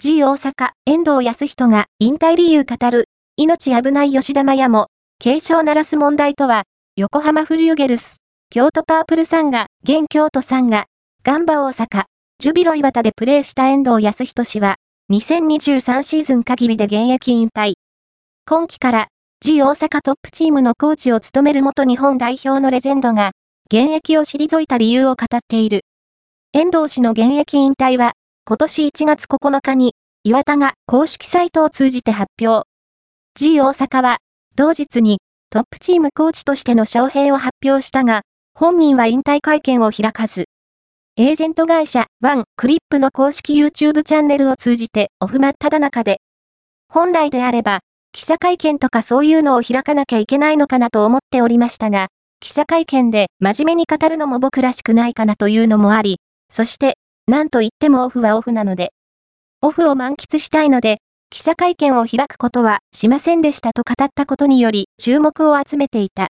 G 大阪、遠藤康人が引退理由語る、命危ない吉田麻也も、警鐘鳴らす問題とは、横浜フリューゲルス、京都パープルさんが、現京都さんが、ガンバ大阪、ジュビロ岩田でプレーした遠藤康人氏は、2023シーズン限りで現役引退。今季から、G 大阪トップチームのコーチを務める元日本代表のレジェンドが、現役を退いた理由を語っている。遠藤氏の現役引退は、今年1月9日に、岩田が公式サイトを通じて発表。G 大阪は、同日に、トップチームコーチとしての招聘を発表したが、本人は引退会見を開かず、エージェント会社、ワン、クリップの公式 YouTube チャンネルを通じてオフマっただ中で、本来であれば、記者会見とかそういうのを開かなきゃいけないのかなと思っておりましたが、記者会見で真面目に語るのも僕らしくないかなというのもあり、そして、なんと言ってもオフはオフなので、オフを満喫したいので、記者会見を開くことはしませんでしたと語ったことにより注目を集めていた。